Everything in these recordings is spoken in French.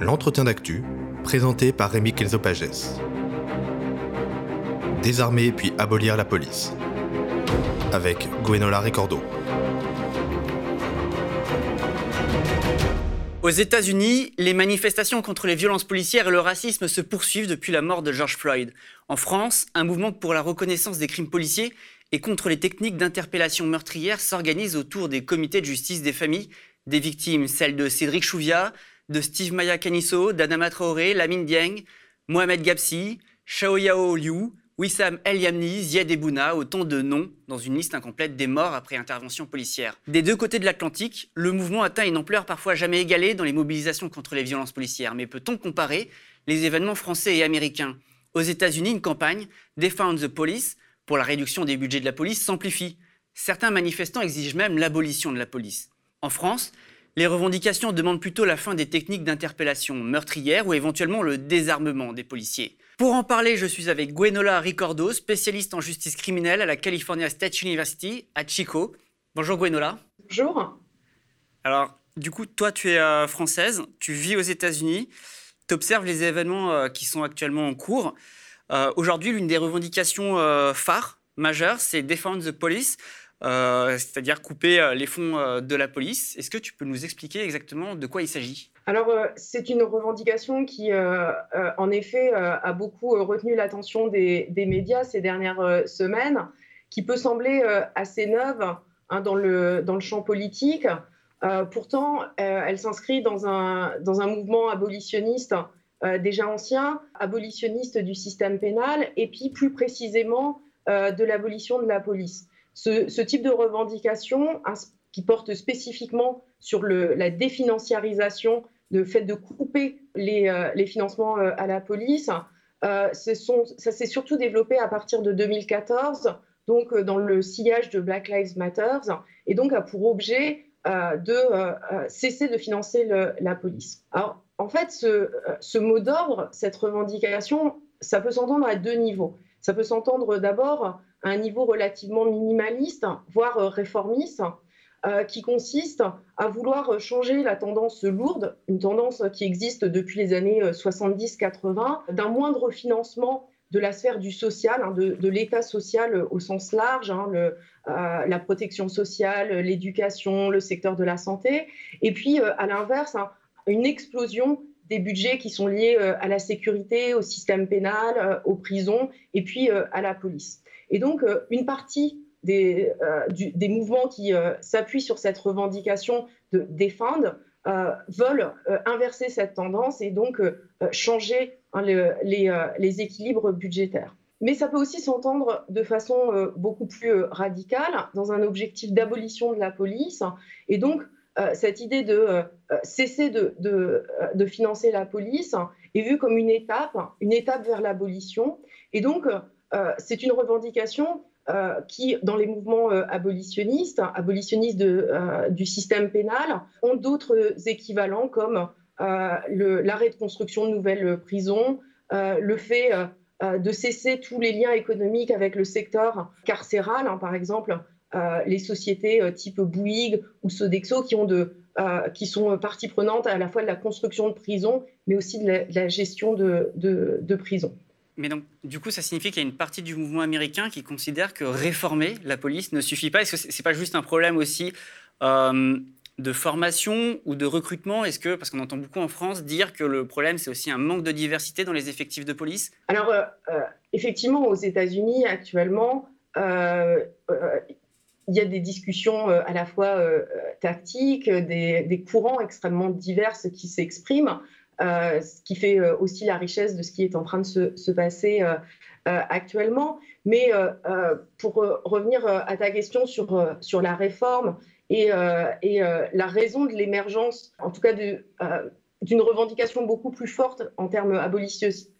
l'entretien d'actu, présenté par Rémi Kelzopages. Désarmer puis abolir la police. Avec Gwenola Ricordo. Aux États-Unis, les manifestations contre les violences policières et le racisme se poursuivent depuis la mort de George Floyd. En France, un mouvement pour la reconnaissance des crimes policiers et contre les techniques d'interpellation meurtrière s'organise autour des comités de justice des familles des victimes, celles de Cédric Chouviat, de Steve Maya Kaniso, d'Adama Traoré, Lamine Dieng, Mohamed Gapsi, Yao Liu, Wissam El Yamni, Ziad Ebouna, autant de noms dans une liste incomplète des morts après intervention policière. Des deux côtés de l'Atlantique, le mouvement atteint une ampleur parfois jamais égalée dans les mobilisations contre les violences policières. Mais peut-on comparer les événements français et américains? Aux États-Unis, une campagne, Defend the Police, pour la réduction des budgets de la police, s'amplifie. Certains manifestants exigent même l'abolition de la police. En France, les revendications demandent plutôt la fin des techniques d'interpellation meurtrière ou éventuellement le désarmement des policiers. Pour en parler, je suis avec Gwenola Ricordo, spécialiste en justice criminelle à la California State University à Chico. Bonjour Gwenola. Bonjour. Alors, du coup, toi, tu es euh, française, tu vis aux États-Unis, tu observes les événements euh, qui sont actuellement en cours. Euh, aujourd'hui, l'une des revendications phares, majeures, c'est Defend the Police. Euh, c'est-à-dire couper euh, les fonds euh, de la police. Est-ce que tu peux nous expliquer exactement de quoi il s'agit? Alors, c'est une revendication qui, en effet, a beaucoup retenu l'attention des, médias ces dernières semaines, qui peut sembler assez neuve hein, dans, le, dans le champ politique. pourtant, elle s'inscrit dans un, dans un mouvement abolitionniste déjà ancien, abolitionniste du système pénal, et puis plus précisément de l'abolition de la police. Ce, type de revendication qui porte spécifiquement sur la définanciarisation, le fait de couper les, euh, financements euh, à la police, euh, ça s'est surtout développé à partir de 2014, donc dans le sillage de Black Lives Matter, et donc a pour objet de cesser de financer la police. Alors, en fait, ce mot d'ordre, cette revendication, ça peut s'entendre à deux niveaux. Ça peut s'entendre d'abord un niveau relativement minimaliste, voire euh, réformiste, euh, qui consiste à vouloir changer la tendance lourde, une tendance qui existe depuis les années 70-80, euh, d'un moindre financement de la sphère du social, hein, de, l'État social au sens large, hein, la protection sociale, l'éducation, le secteur de la santé, et puis à l'inverse, hein, une explosion des budgets qui sont liés à la sécurité, au système pénal, aux prisons, et puis à la police. Et donc, euh, une partie des, euh, mouvements qui euh, s'appuient sur cette revendication de défendre veulent inverser cette tendance et donc changer hein, les, les, équilibres budgétaires. Mais ça peut aussi s'entendre de façon beaucoup plus radicale dans un objectif d'abolition de la police. Et donc, cette idée de cesser de, de, de, financer la police est vue comme une étape, une étape vers l'abolition. Et donc, euh, c'est une revendication euh, qui, dans les mouvements euh, abolitionnistes, abolitionnistes du système pénal, ont d'autres équivalents comme l'arrêt de construction de nouvelles prisons, le fait de cesser tous les liens économiques avec le secteur carcéral, hein, par exemple les sociétés type Bouygues ou Sodexo qui, ont de, qui sont partie prenante à la fois de la construction de prisons, mais aussi de la, gestion de, de, de prisons. Mais donc, du coup, ça signifie qu'il y a une partie du mouvement américain qui considère que réformer la police ne suffit pas. Est-ce que ce n'est pas juste un problème aussi euh, de formation ou de recrutement? Est-ce que, parce qu'on entend beaucoup en France dire que le problème, c'est aussi un manque de diversité dans les effectifs de police? Alors, euh, euh, effectivement, aux États-Unis, actuellement, il y a des discussions à la fois tactiques, des, des, courants extrêmement divers qui s'expriment. Euh, ce qui fait euh, aussi la richesse de ce qui est en train de se, passer euh, actuellement. Mais pour revenir à ta question sur, sur la réforme et, et la raison de l'émergence, en tout cas d'une revendication beaucoup plus forte en termes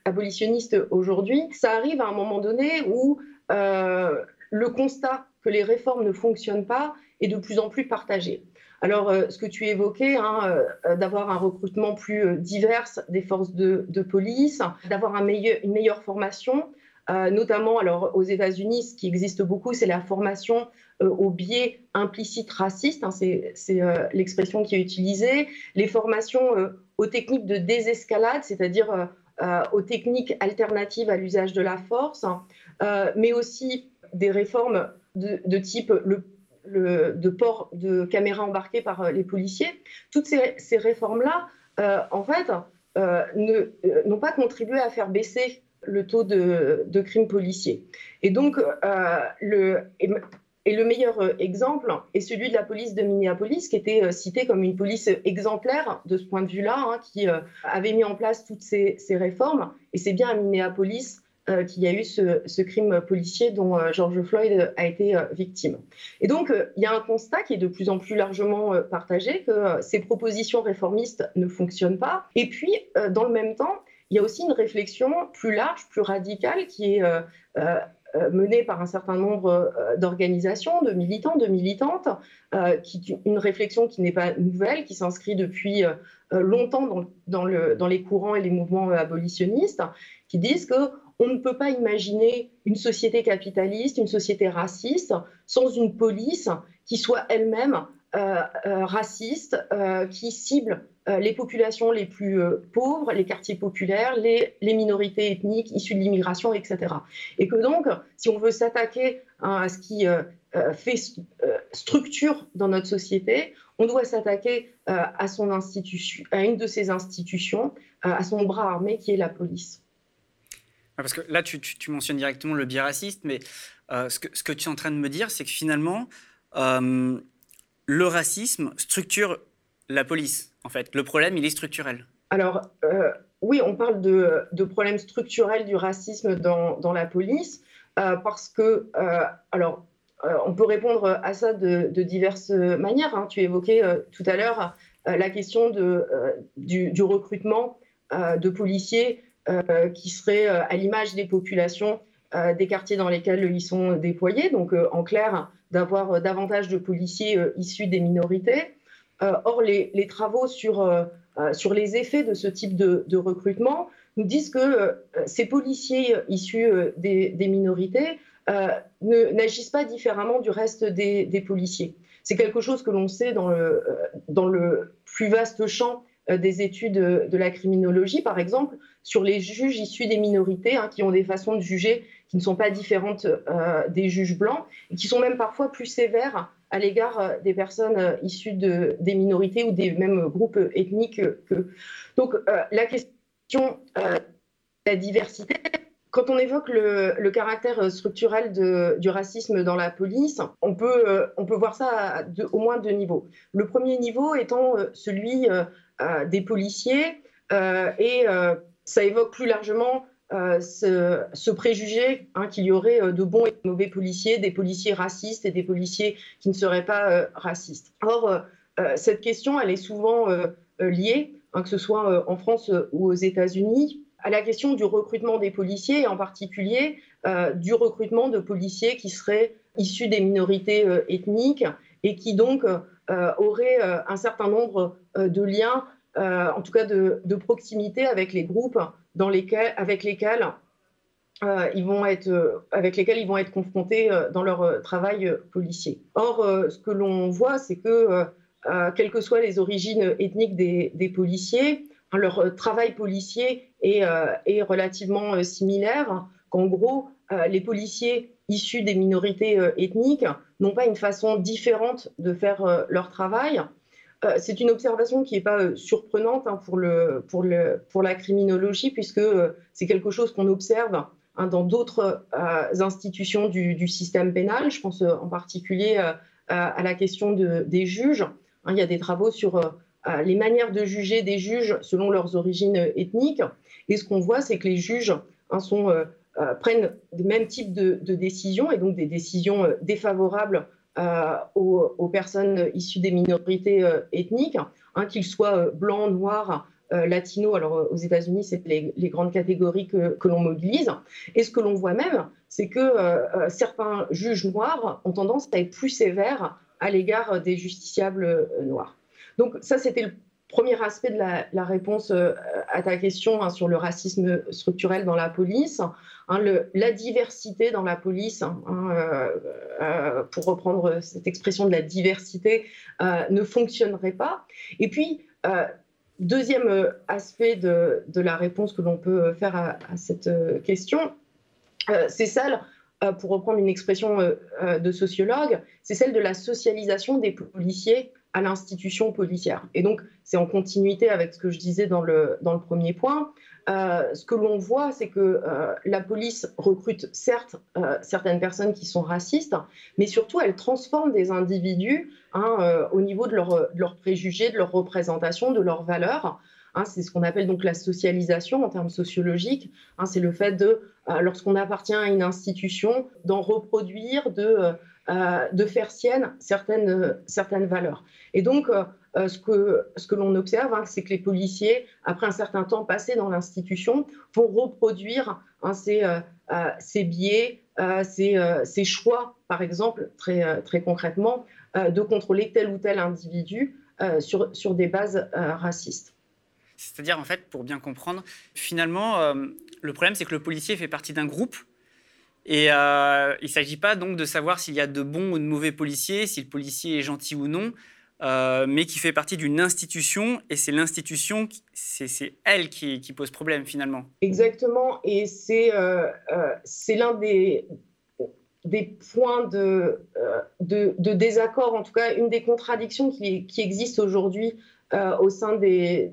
abolitionnistes aujourd'hui, ça arrive à un moment donné où le constat que les réformes ne fonctionnent pas est de plus en plus partagé. Alors, euh, ce que tu évoquais, hein, euh, d'avoir un recrutement plus euh, divers des forces de, police, d'avoir un une meilleure formation, notamment alors aux États-Unis, ce qui existe beaucoup, c'est la formation au biais implicite raciste, hein, c'est l'expression qui est utilisée, les formations aux techniques de désescalade, c'est-à-dire aux techniques alternatives à l'usage de la force, hein, mais aussi des réformes de, type le, de port de caméras embarquées par les policiers. Toutes ces, réformes-là, en fait, n'ont pas contribué à faire baisser le taux de, crimes policiers. Et donc, euh, le, et, le meilleur euh, exemple est celui de la police de Minneapolis, qui était euh, citée comme une police exemplaire de ce point de vue-là, hein, qui avait mis en place toutes ces, réformes. Et c'est bien à Minneapolis qu'il y a eu ce, crime policier dont George Floyd a été victime. Et donc, il y a un constat qui est de plus en plus largement partagé, que ces propositions réformistes ne fonctionnent pas. Et puis, dans le même temps, il y a aussi une réflexion plus large, plus radicale, qui est euh, euh, euh, menée par un certain nombre d'organisations, de militants, de militantes, qui, une réflexion qui n'est pas nouvelle, qui s'inscrit depuis longtemps dans, dans, les courants et les mouvements abolitionnistes, qui disent que on ne peut pas imaginer une société capitaliste, une société raciste, sans une police qui soit elle-même raciste, qui cible euh, les populations les plus euh, pauvres, les quartiers populaires, les, minorités ethniques issues de l'immigration, etc. Et que donc, si on veut s'attaquer à ce qui euh, fait structure dans notre société, on doit s'attaquer à une de ses institutions, à son bras armé qui est la police. Parce que là, tu, mentionnes directement le biais raciste, mais ce, que, ce, que, tu es en train de me dire, c'est que finalement, le racisme structure la police, en fait. Le problème, il est structurel. Alors, euh, oui, on parle de, de, problèmes structurels du racisme dans, la police, euh, parce que, euh, alors, on peut répondre à ça de, diverses manières. Hein. Tu évoquais tout à l'heure la question du, recrutement de policiers qui seraient à l'image des populations des quartiers dans lesquels ils sont déployés. Donc, en clair, d'avoir davantage de policiers issus des minorités. Euh, or, les, travaux sur, euh, euh, sur les effets de ce type de, recrutement nous disent que ces policiers issus des, minorités n'agissent pas différemment du reste des, policiers. C'est quelque chose que l'on sait dans le, dans le plus vaste champ des études de la criminologie, par exemple, sur les juges issus des minorités, hein, qui ont des façons de juger qui ne sont pas différentes des juges blancs, et qui sont même parfois plus sévères à l'égard euh, des personnes euh, issues de, des minorités ou des mêmes groupes ethniques que. Donc euh, la question de la diversité, quand on évoque le, caractère structurel du racisme dans la police, on peut, on peut voir ça au moins deux niveaux. Le premier niveau étant celui des policiers et ça évoque plus largement euh, ce, préjugé hein, qu'il y aurait euh, de bons et de mauvais policiers, des policiers racistes et des policiers qui ne seraient pas euh, racistes. Or, cette question, elle est souvent liée, hein, que ce soit en France ou aux États-Unis, à la question du recrutement des policiers et en particulier du recrutement de policiers qui seraient issus des minorités ethniques et qui donc auraient un certain nombre de liens, en tout cas de, proximité avec les groupes euh, ils vont être, euh, avec lesquels ils vont être confrontés euh, dans leur travail policier. Or, ce que l'on voit, c'est que, quelles que soient les origines ethniques des, policiers, leur travail policier est, est relativement similaire. Qu'en gros, les policiers issus des minorités ethniques n'ont pas une façon différente de faire leur travail. Euh, c'est une observation qui n'est pas euh, surprenante hein, pour, la criminologie, puisque euh, c'est quelque chose qu'on observe hein, dans d'autres institutions du, système pénal. Je pense en particulier à la question de, des juges. Hein, il y a des travaux sur les manières de juger des juges selon leurs origines ethniques. Et ce qu'on voit, c'est que les juges prennent le même type de, de, décisions, et donc des décisions défavorables euh, aux, personnes issues des minorités euh, ethniques, hein, qu'ils soient euh, blancs, noirs, latinos. Alors aux États-Unis, c'est les, grandes catégories que, l'on mobilise. Et ce que l'on voit même, c'est que certains juges noirs ont tendance à être plus sévères à l'égard des justiciables noirs. Donc ça, c'était premier aspect de la, réponse euh, à ta question hein, sur le racisme structurel dans la police, hein, la diversité dans la police, hein, euh, euh, pour reprendre cette expression de la diversité, ne fonctionnerait pas. Et puis, deuxième aspect de, la réponse que l'on peut faire à, à cette question, c'est celle pour reprendre une expression de sociologue, c'est celle de la socialisation des policiers à l'institution policière. Et donc, c'est en continuité avec ce que je disais dans le, dans le premier point. Euh, ce que l'on voit, c'est que euh, la police recrute certes euh, certaines personnes qui sont racistes, mais surtout elle transforme des individus hein, au niveau de, leur, leurs préjugés, de leur représentation, de leurs valeurs. Hein, c'est ce qu'on appelle donc la socialisation en termes sociologiques. Hein, c'est le fait de, lorsqu'on appartient à une institution, d'en reproduire, de euh, de faire sienne certaines, certaines valeurs. Et donc, euh, euh, ce que, ce que l'on observe, hein, c'est que les policiers, après un certain temps passé dans l'institution, vont reproduire hein, ces, ces, biais, ces, ces, choix, par exemple, très, très concrètement, de contrôler tel ou tel individu sur, sur des bases racistes. C'est-à-dire, en fait, pour bien comprendre, finalement, le problème, c'est que le policier fait partie d'un groupe et euh, il ne s'agit pas donc de savoir s'il y a de bons ou de mauvais policiers, si le policier est gentil ou non, euh, mais qui fait partie d'une institution, et c'est l'institution, c'est elle qui, pose problème finalement. Exactement, et c'est euh, l'un des, des points de, de, désaccord, en tout cas une des contradictions qui, qui existent aujourd'hui au sein des,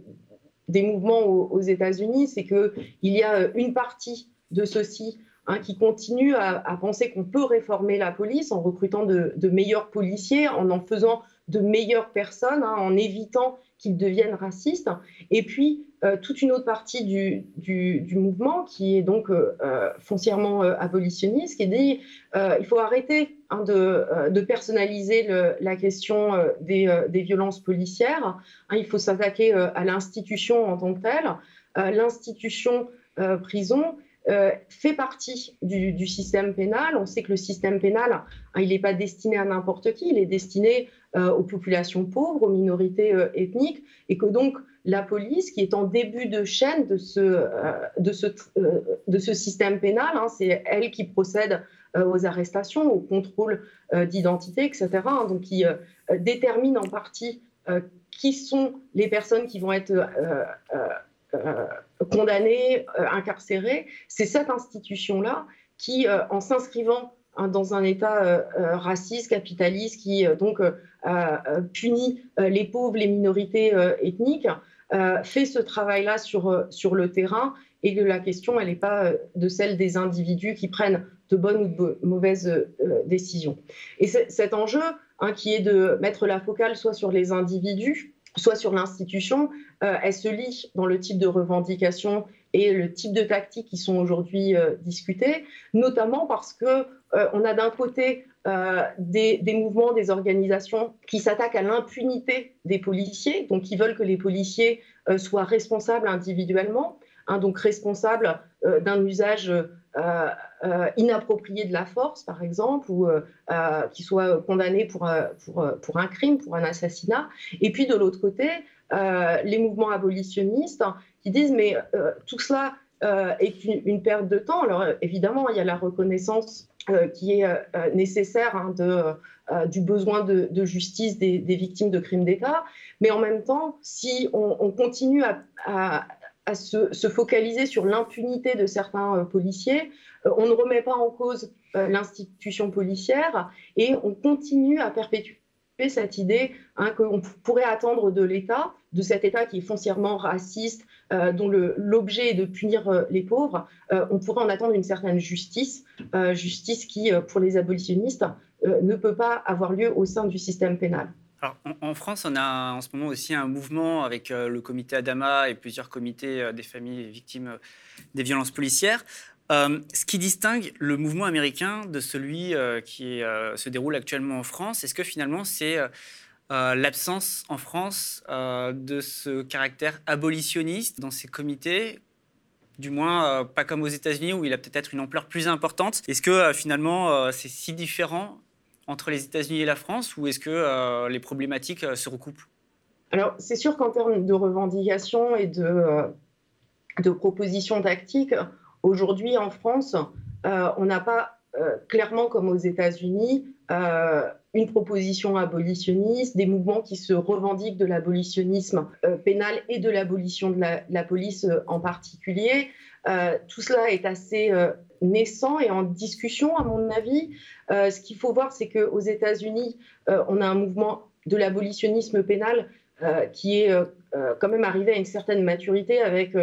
des mouvements aux, aux États-Unis, c'est qu'il y a une partie de ceux-ci Hein, qui continue à, penser qu'on peut réformer la police en recrutant de, meilleurs policiers, en en faisant de meilleures personnes, hein, en évitant qu'ils deviennent racistes. Et puis, euh, toute une autre partie du, mouvement qui est donc euh, euh, foncièrement abolitionniste, qui dit il faut arrêter hein, de, personnaliser la question des, violences policières. il faut s'attaquer à l'institution en tant que telle. L'institution prison, euh, fait partie du, système pénal. On sait que le système pénal, hein, il n'est pas destiné à n'importe qui, il est destiné euh, aux populations pauvres, aux minorités euh, ethniques, et que donc la police, qui est en début de chaîne de ce, système pénal, hein, c'est elle qui procède aux arrestations, au contrôle d'identité, etc., hein, donc qui détermine en partie qui sont les personnes qui vont être condamnés, euh, incarcérés, c'est cette institution-là qui, euh, en s'inscrivant hein, dans un État raciste, capitaliste, qui donc punit les pauvres, les minorités ethniques, fait ce travail-là sur, sur le terrain et que la question, elle n'est pas de celle des individus qui prennent de bonnes ou de mauvaises décisions. Et cet enjeu, hein, qui est de mettre la focale soit sur les individus, soit sur l'institution, euh, elle se lie dans le type de revendications et le type de tactiques qui sont aujourd'hui euh, discutées, notamment parce que euh, on a d'un côté des, mouvements, des organisations qui s'attaquent à l'impunité des policiers, donc qui veulent que les policiers soient responsables individuellement, hein, donc responsables d'un usage euh, euh, inapproprié de la force, par exemple, ou euh, qui soit condamné pour, pour, un crime, pour un assassinat. Et puis de l'autre côté, les mouvements abolitionnistes qui disent mais tout cela est une, perte de temps. Alors évidemment, il y a la reconnaissance qui est nécessaire hein, de, du besoin de, justice des, victimes de crimes d'État, mais en même temps, si on, continue à se, focaliser sur l'impunité de certains euh, policiers. Euh, on ne remet pas en cause euh, l'institution policière et on continue à perpétuer cette idée hein, qu'on pourrait attendre de l'État, de cet État qui est foncièrement raciste, dont l'objet est de punir les pauvres, on pourrait en attendre une certaine justice, justice qui, pour les abolitionnistes, ne peut pas avoir lieu au sein du système pénal en, France, on a en ce moment aussi un mouvement avec euh, le comité Adama et plusieurs comités euh, des familles victimes euh, des violences policières. ce qui distingue le mouvement américain de celui qui se déroule actuellement en France, est-ce que finalement c'est l'absence en France de ce caractère abolitionniste dans ces comités? Du moins pas comme aux États-Unis où il a peut-être une ampleur plus importante. Est-ce que finalement c'est si différent entre les États-Unis et la France ou est-ce que euh, les problématiques euh, se recoupent? Alors, c'est sûr qu'en termes de revendications et de, de propositions tactiques, aujourd'hui en France, on n'a pas clairement comme aux États-Unis une proposition abolitionniste, des mouvements qui se revendiquent de l'abolitionnisme euh, pénal et de l'abolition de, la, police euh, en particulier. Euh, tout cela est assez naissant et en discussion, à mon avis. ce qu'il faut voir, c'est qu'aux États-Unis, on a un mouvement de l'abolitionnisme pénal qui est quand même arrivé à une certaine maturité avec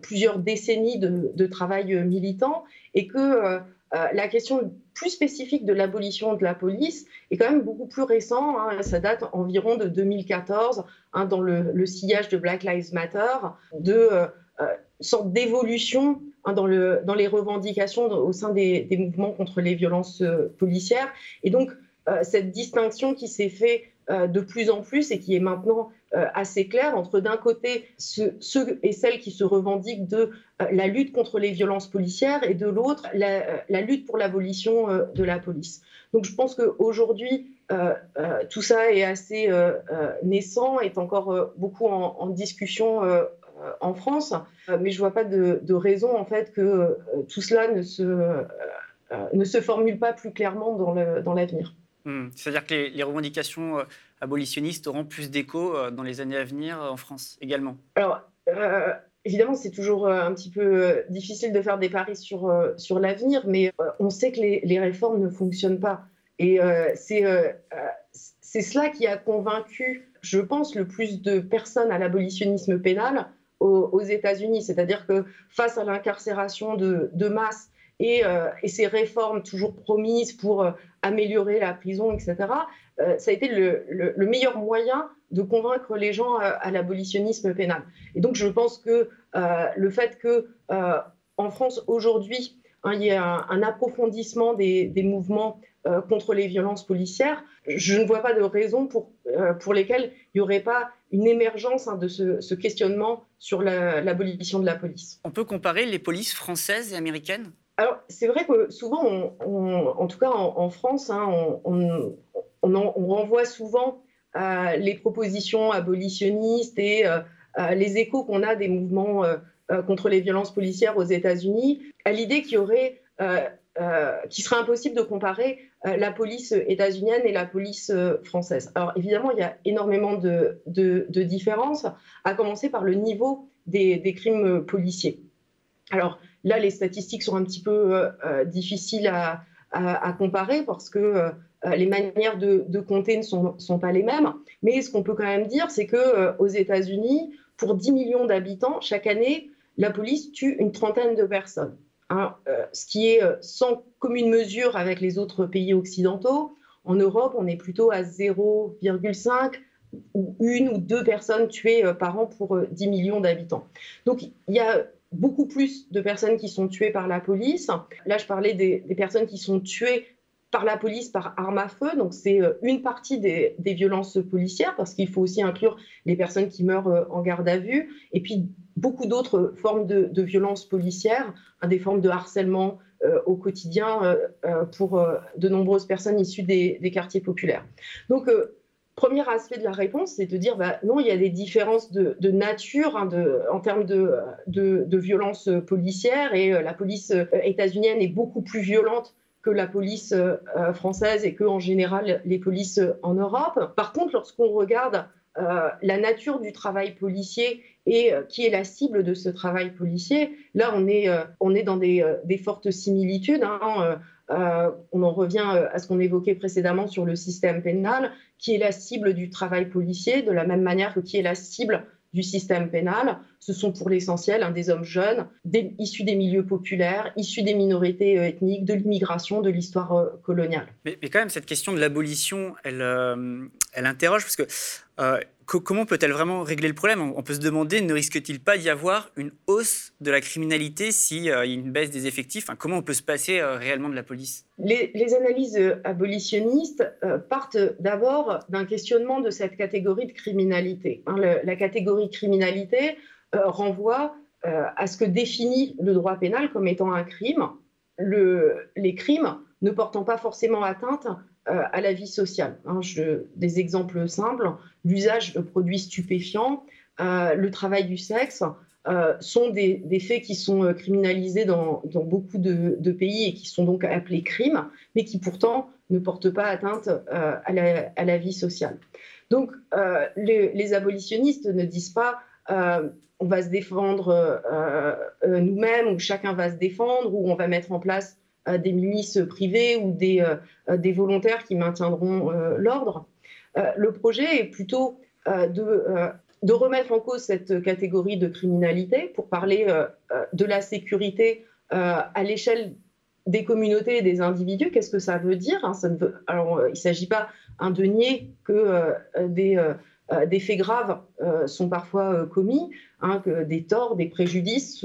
plusieurs décennies de, travail militant et que euh, la question plus spécifique de l'abolition de la police est quand même beaucoup plus récente. Hein. ça date environ de 2014, hein, dans le, sillage de Black Lives Matter, euh, euh, sorte d'évolution hein, dans, les revendications au sein des, mouvements contre les violences policières. Et donc, cette distinction qui s'est faite de plus en plus et qui est maintenant euh, assez clair entre d'un côté ceux, et celles qui se revendiquent de euh, la lutte contre les violences policières et de l'autre la, euh, lutte pour l'abolition de la police. Donc je pense qu'aujourd'hui, tout ça est assez naissant, est encore beaucoup en, discussion en France, mais je ne vois pas de, raison en fait que tout cela ne se, ne se formule pas plus clairement dans l'avenir. Hmm. C'est-à-dire que les, revendications euh, abolitionnistes auront plus d'écho euh, dans les années à venir euh, en France également? Alors, évidemment, c'est toujours un petit peu difficile de faire des paris sur, sur l'avenir, mais on sait que les, réformes ne fonctionnent pas. Et c'est c'est cela qui a convaincu, je pense, le plus de personnes à l'abolitionnisme pénal aux, États-Unis. C'est-à-dire que face à l'incarcération de, masse euh, et, ces réformes toujours promises pour euh, améliorer la prison, etc., euh, ça a été le, meilleur moyen de convaincre les gens à, l'abolitionnisme pénal. Et donc je pense que le fait que en France aujourd'hui, hein, il y ait un, approfondissement des, mouvements contre les violences policières, je ne vois pas de raison pour, pour lesquelles il n'y aurait pas une émergence hein, de ce, questionnement sur l'abolition de la police. On peut comparer les polices françaises et américaines? Alors, c'est vrai que souvent, en tout cas en, France, hein, on, renvoie souvent à les propositions abolitionnistes et euh, les échos qu'on a des mouvements euh, euh, contre les violences policières aux États-Unis, à l'idée qu'il y aurait, qu'il serait impossible de comparer la police états-unienne et la police française. Alors, évidemment, il y a énormément de, différences, à commencer par le niveau des, crimes policiers. Alors, Là, les statistiques sont un petit peu euh, euh, difficiles à, comparer parce que euh, les manières de, compter ne sont, pas les mêmes. Mais ce qu'on peut quand même dire, c'est que aux États-Unis, pour 10 millions d'habitants, chaque année, la police tue une trentaine de personnes. Hein, ce qui est sans commune mesure avec les autres pays occidentaux. En Europe, on est plutôt à 0,5 ou une ou deux personnes tuées par an pour 10 millions d'habitants. Donc il y a beaucoup plus de personnes qui sont tuées par la police. Là, je parlais des, personnes qui sont tuées par la police par arme à feu. Donc, c'est euh, une partie des, violences policières, parce qu'il faut aussi inclure les personnes qui meurent euh, en garde à vue, et puis beaucoup d'autres formes de, violences policières, hein, des formes de harcèlement euh, au quotidien pour de nombreuses personnes issues des, quartiers populaires. Donc, premier aspect de la réponse, c'est de dire bah, non, il y a des différences de, nature hein, en termes de, de, violence policière et la police états-unienne est beaucoup plus violente que la police euh, française et que en général les polices en Europe. Par contre, lorsqu'on regarde la nature du travail policier et qui est la cible de ce travail policier, là on est, on est dans des, fortes similitudes. Hein, euh, on en revient euh, à ce qu'on évoquait précédemment sur le système pénal, qui est la cible du travail policier, de la même manière que qui est la cible du système pénal. Ce sont pour l'essentiel des hommes jeunes, issus des milieux populaires, issus des minorités euh, ethniques, de l'immigration, de l'histoire coloniale. Mais, quand même, cette question de l'abolition, elle, elle interroge, parce que comment peut-elle vraiment régler le problème? On peut se demander, ne risque-t-il pas d'y avoir une hausse de la criminalité s'il euh, y a une baisse des effectifs? Comment on peut se passer euh, réellement de la police? Les, analyses euh, abolitionnistes partent d'abord d'un questionnement de cette catégorie de criminalité. Hein. la catégorie criminalité renvoie à ce que définit le droit pénal comme étant un crime. les crimes ne portant pas forcément atteinte à la vie sociale. Hein. des exemples simples, l'usage de produits stupéfiants, le travail du sexe, sont des, faits qui sont criminalisés dans, beaucoup de, pays et qui sont donc appelés crimes, mais qui pourtant ne portent pas atteinte à la, vie sociale. Donc les, abolitionnistes ne disent pas on va se défendre euh, euh, nous-mêmes, ou chacun va se défendre, ou on va mettre en place euh, des milices privées ou des, des volontaires qui maintiendront l'ordre. le projet est plutôt de, remettre en cause cette catégorie de criminalité pour parler de la sécurité à l'échelle des communautés et des individus. Qu'est-ce que ça veut dire hein? ça ne veut, Alors, il ne s'agit pas un de nier que des euh, des faits graves euh, sont parfois euh, commis, hein, des torts, des préjudices,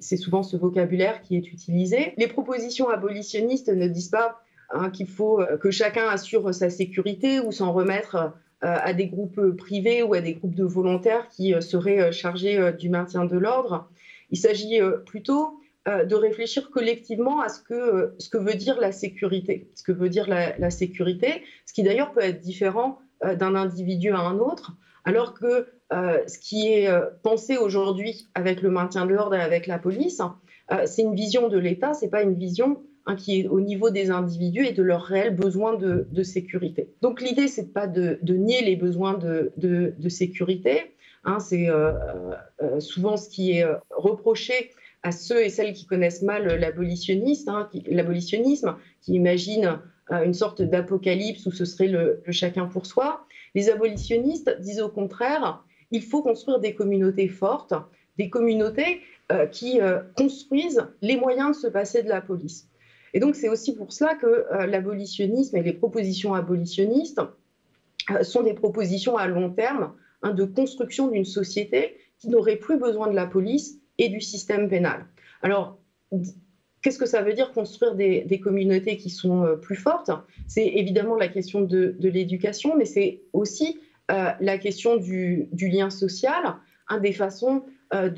c'est souvent ce vocabulaire qui est utilisé. Les propositions abolitionnistes ne disent pas hein, qu'il faut que chacun assure sa sécurité ou s'en remettre à des groupes privés ou à des groupes de volontaires qui seraient chargés du maintien de l'ordre. Il s'agit plutôt de réfléchir collectivement à ce que, veut dire la sécurité. Ce que veut dire la sécurité, ce qui d'ailleurs peut être différent euh, d'un individu à un autre, alors que euh, ce qui est euh, pensé aujourd'hui avec le maintien de l'ordre et avec la police, c'est une vision de l'État, c'est pas une vision hein, qui est au niveau des individus et de leurs réels besoins de, sécurité. Donc l'idée, c'est pas de, nier les besoins de, sécurité. Hein, c'est souvent ce qui est reproché à ceux et celles qui connaissent mal l'abolitionnisme, hein, l'abolitionnisme, qui imaginent une sorte d'apocalypse où ce serait le, chacun pour soi. Les abolitionnistes disent au contraire, il faut construire des communautés fortes, des communautés euh, qui euh, construisent les moyens de se passer de la police. Et donc c'est aussi pour cela que euh, l'abolitionnisme et les propositions abolitionnistes sont des propositions à long terme hein, de construction d'une société qui n'aurait plus besoin de la police et du système pénal. Alors, Qu'est-ce que ça veut dire construire des, communautés qui sont euh, plus fortes? C'est évidemment la question de, l'éducation, mais c'est aussi euh, la question du, lien social, un des façons euh,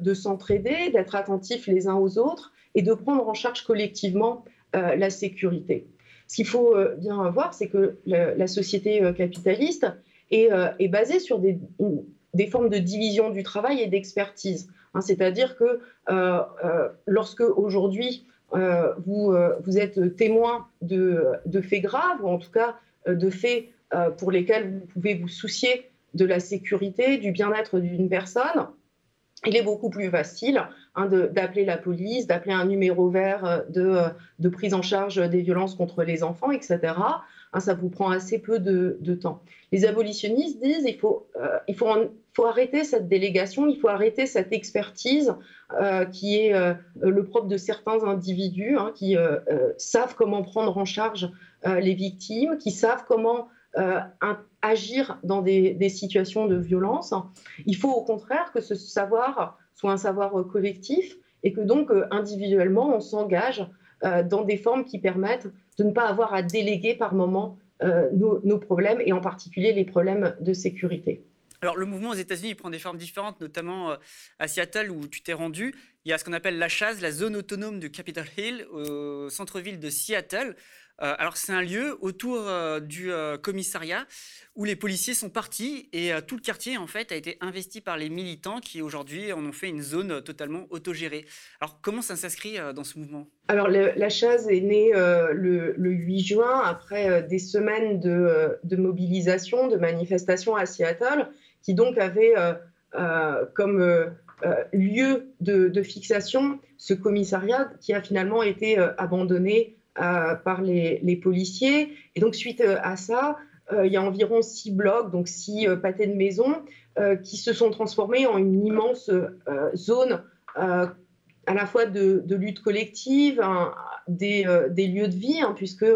de, s'entraider, d'être attentifs les uns aux autres et de prendre en charge collectivement la sécurité. Ce qu'il faut bien voir, c'est que la société capitaliste est, basée sur des, des formes de division du travail et d'expertise. Hein, c'est-à-dire que euh, euh, lorsque aujourd'hui euh, vous, vous, êtes témoin de, faits graves, ou en tout cas de faits pour lesquels vous pouvez vous soucier de la sécurité, du bien-être d'une personne, il est beaucoup plus facile hein, d'appeler la police, d'appeler un numéro vert de, de, prise en charge des violences contre les enfants, etc. Hein, ça vous prend assez peu de, temps. Les abolitionnistes disent il faut, il faut arrêter cette délégation, il faut arrêter cette expertise euh, qui est euh, le propre de certains individus hein, qui euh, savent comment prendre en charge les victimes, qui savent comment agir dans des, situations de violence. Il faut au contraire que ce savoir soit un savoir collectif et que donc individuellement on s'engage dans des formes qui permettent de ne pas avoir à déléguer par moment nos problèmes et en particulier les problèmes de sécurité. Alors, le mouvement aux États-Unis prend des formes différentes, notamment euh, à Seattle où tu t'es rendu. Il y a ce qu'on appelle la chasse, la zone autonome de Capitol Hill, au centre-ville de Seattle. Euh, alors, c'est un lieu autour euh, du commissariat où les policiers sont partis et tout le quartier, en fait, a été investi par les militants qui, aujourd'hui, en ont fait une zone totalement autogérée. Alors, comment ça s'inscrit dans ce mouvement? Alors, la chasse est née le, 8 juin, après des semaines de, mobilisation, de manifestation à Seattle qui donc avait euh, euh, comme euh, lieu de, fixation ce commissariat qui a finalement été abandonné par les, policiers. Et donc, suite à ça, il y a environ six blocs, donc six pâtés de maison, qui se sont transformés en une immense zone à la fois de, lutte collective, des, lieux de vie, hein, puisque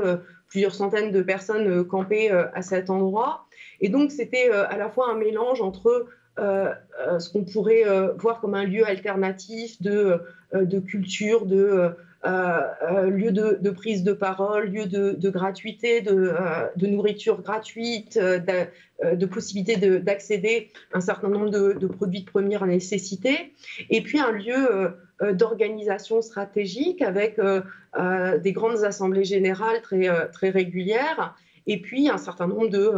plusieurs centaines de personnes campaient à cet endroit, et donc, c'était euh, à la fois un mélange entre euh, euh, ce qu'on pourrait voir comme un lieu alternatif de culture, de, lieu de, prise de parole, lieu de, gratuité, de, nourriture gratuite, de, possibilité d'accéder à un certain nombre de, produits de première nécessité, et puis un lieu d'organisation stratégique avec des grandes assemblées générales très, régulières et puis un certain nombre de,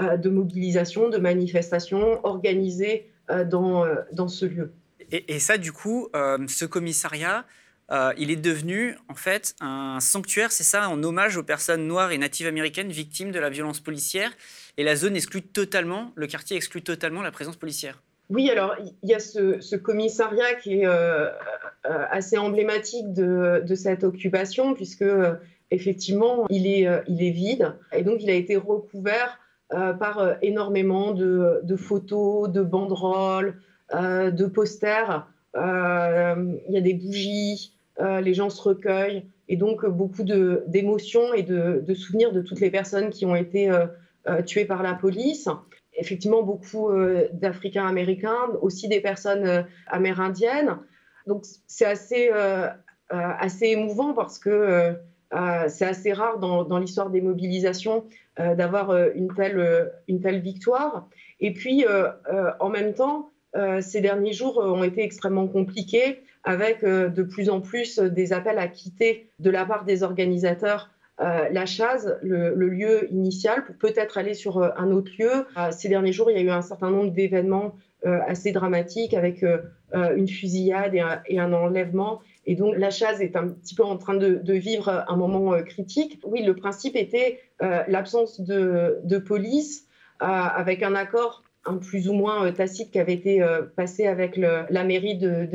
euh, mobilisations, de manifestations organisées euh, euh, dans ce lieu. Et, ça, du coup, ce commissariat, il est devenu en fait un sanctuaire, c'est ça, en hommage aux personnes noires et natives américaines victimes de la violence policière. Et la zone exclut totalement, le quartier exclut totalement la présence policière. Oui, alors il y a ce, commissariat qui est assez emblématique de, cette occupation, puisque effectivement, il est, euh, il est vide. Et donc, il a été recouvert euh, par euh, énormément de, photos, de banderoles, de posters. Il y a des bougies, les gens se recueillent. Et donc, beaucoup d'émotions et de, souvenirs de toutes les personnes qui ont été tuées par la police. Effectivement, beaucoup d'Africains américains, aussi des personnes amérindiennes. Donc, c'est assez, assez émouvant parce que euh, c'est assez rare dans, l'histoire des mobilisations euh, d'avoir euh, une, une telle victoire. Et puis, en même temps, ces derniers jours ont été extrêmement compliqués avec de plus en plus des appels à quitter de la part des organisateurs la Chaz, le, lieu initial, pour peut-être aller sur un autre lieu. ces derniers jours, il y a eu un certain nombre d'événements assez dramatiques avec une fusillade et un enlèvement. Et donc la chasse est un petit peu en train de, vivre un moment euh, critique. Oui, le principe était euh, l'absence de, police euh, avec un accord un plus ou moins tacite qui avait été passé avec la mairie de,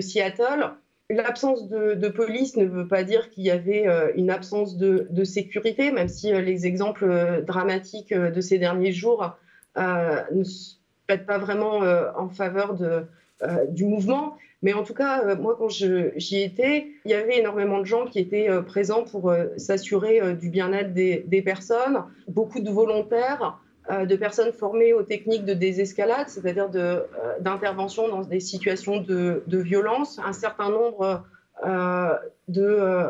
Seattle. L'absence de, police ne veut pas dire qu'il y avait une absence de, sécurité, même si les exemples dramatiques de ces derniers jours ne se pas vraiment en faveur du mouvement. Mais en tout cas, euh, moi, quand j'y étais, il y avait énormément de gens qui étaient euh, présents pour euh, s'assurer du bien-être des, personnes, beaucoup de volontaires, de personnes formées aux techniques de désescalade, c'est-à-dire d'intervention dans des situations de, violence. Un certain nombre de,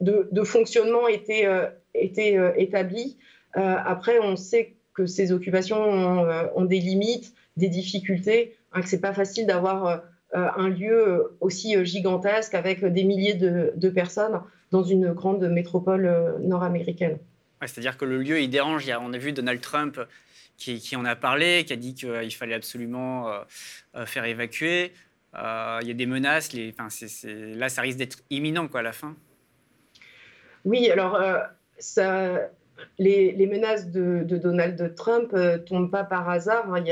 de, fonctionnements étaient, établis. après, on sait que ces occupations ont, des limites, des difficultés, hein, que ce n'est pas facile d'avoir euh, un lieu aussi euh, gigantesque avec des milliers de, personnes dans une grande métropole euh, C'est-à-dire que le lieu, il dérange. On a vu Donald Trump qui, en a parlé, qui a dit qu'il fallait absolument faire évacuer. il y a des menaces. Là, ça risque d'être imminent quoi, à la fin. Oui, alors les, menaces de, Donald Trump ne tombent pas par hasard. Hein.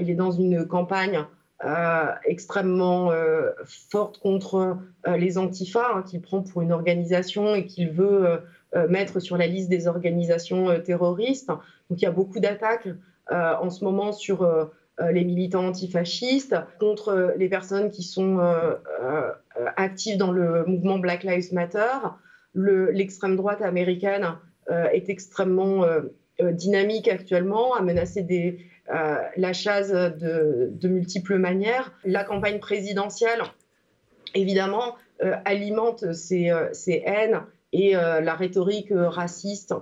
Il, est dans une campagne euh, extrêmement euh, forte contre euh, les antifas, hein, qu'il prend pour une organisation et qu'il veut mettre sur la liste des organisations terroristes. Donc il y a beaucoup d'attaques en ce moment sur les militants antifascistes, contre les personnes qui sont actives dans le mouvement Black Lives Matter. L'extrême droite américaine est extrêmement dynamique actuellement, a menacé euh, la chasse de, multiples manières. La campagne présidentielle, évidemment, euh, alimente ces, euh, haines et la rhétorique raciste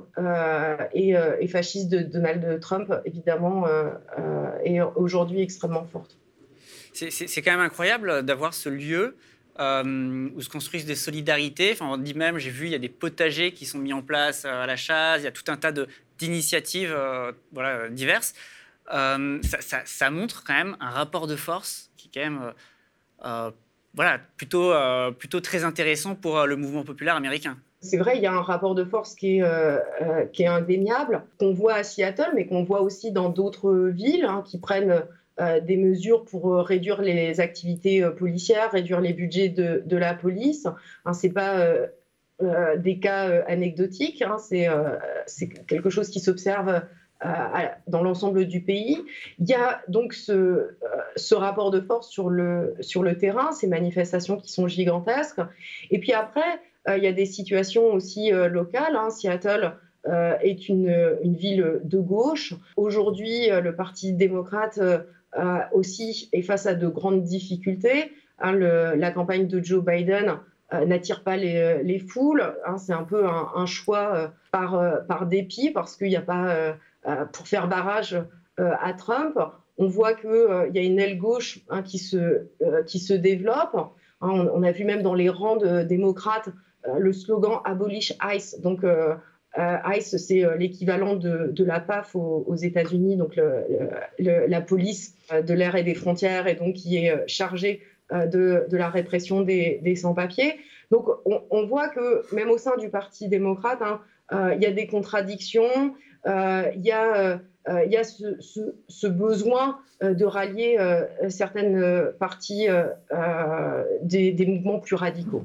et, fasciste de Donald Trump, évidemment, est aujourd'hui extrêmement forte. C'est quand même incroyable d'avoir ce lieu où se construisent des solidarités. Enfin, on dit même, j'ai vu, il y a des potagers qui sont mis en place à la chasse, il y a tout un tas d'initiatives diverses. Euh, ça, montre quand même un rapport de force qui est quand même euh, euh, voilà, plutôt, plutôt très intéressant pour le mouvement populaire américain. C'est vrai, il y a un rapport de force qui est, qui est indéniable, qu'on voit à Seattle, mais qu'on voit aussi dans d'autres villes hein, qui prennent des mesures pour réduire les activités policières, réduire les budgets de, la police. Hein, Ce n'est pas des cas anecdotiques, hein, c'est quelque chose qui s'observe dans l'ensemble du pays. Il y a donc ce, euh, rapport de force sur le, sur le terrain, ces manifestations qui sont gigantesques. Et puis après, euh, il y a des situations aussi euh, locales. Hein. Seattle est une, ville de gauche. Aujourd'hui, le Parti démocrate aussi est face à de grandes difficultés. Hein, la campagne de Joe Biden n'attire pas les, foules. Hein, c'est un peu un, choix par, dépit parce qu'il n'y a pas pour faire barrage à Trump. On voit qu'il y a une aile gauche qui se développe. On, a vu même dans les rangs de démocrates le slogan Abolish ICE. Donc, euh, ICE, c'est euh, l'équivalent de, la PAF aux, États-Unis, donc la police euh, de l'air et des frontières, et donc qui est chargée de, la répression des, sans-papiers. Donc on, voit que même au sein du Parti démocrate, hein, il y a des contradictions, il y a ce, besoin de rallier certaines parties des mouvements plus radicaux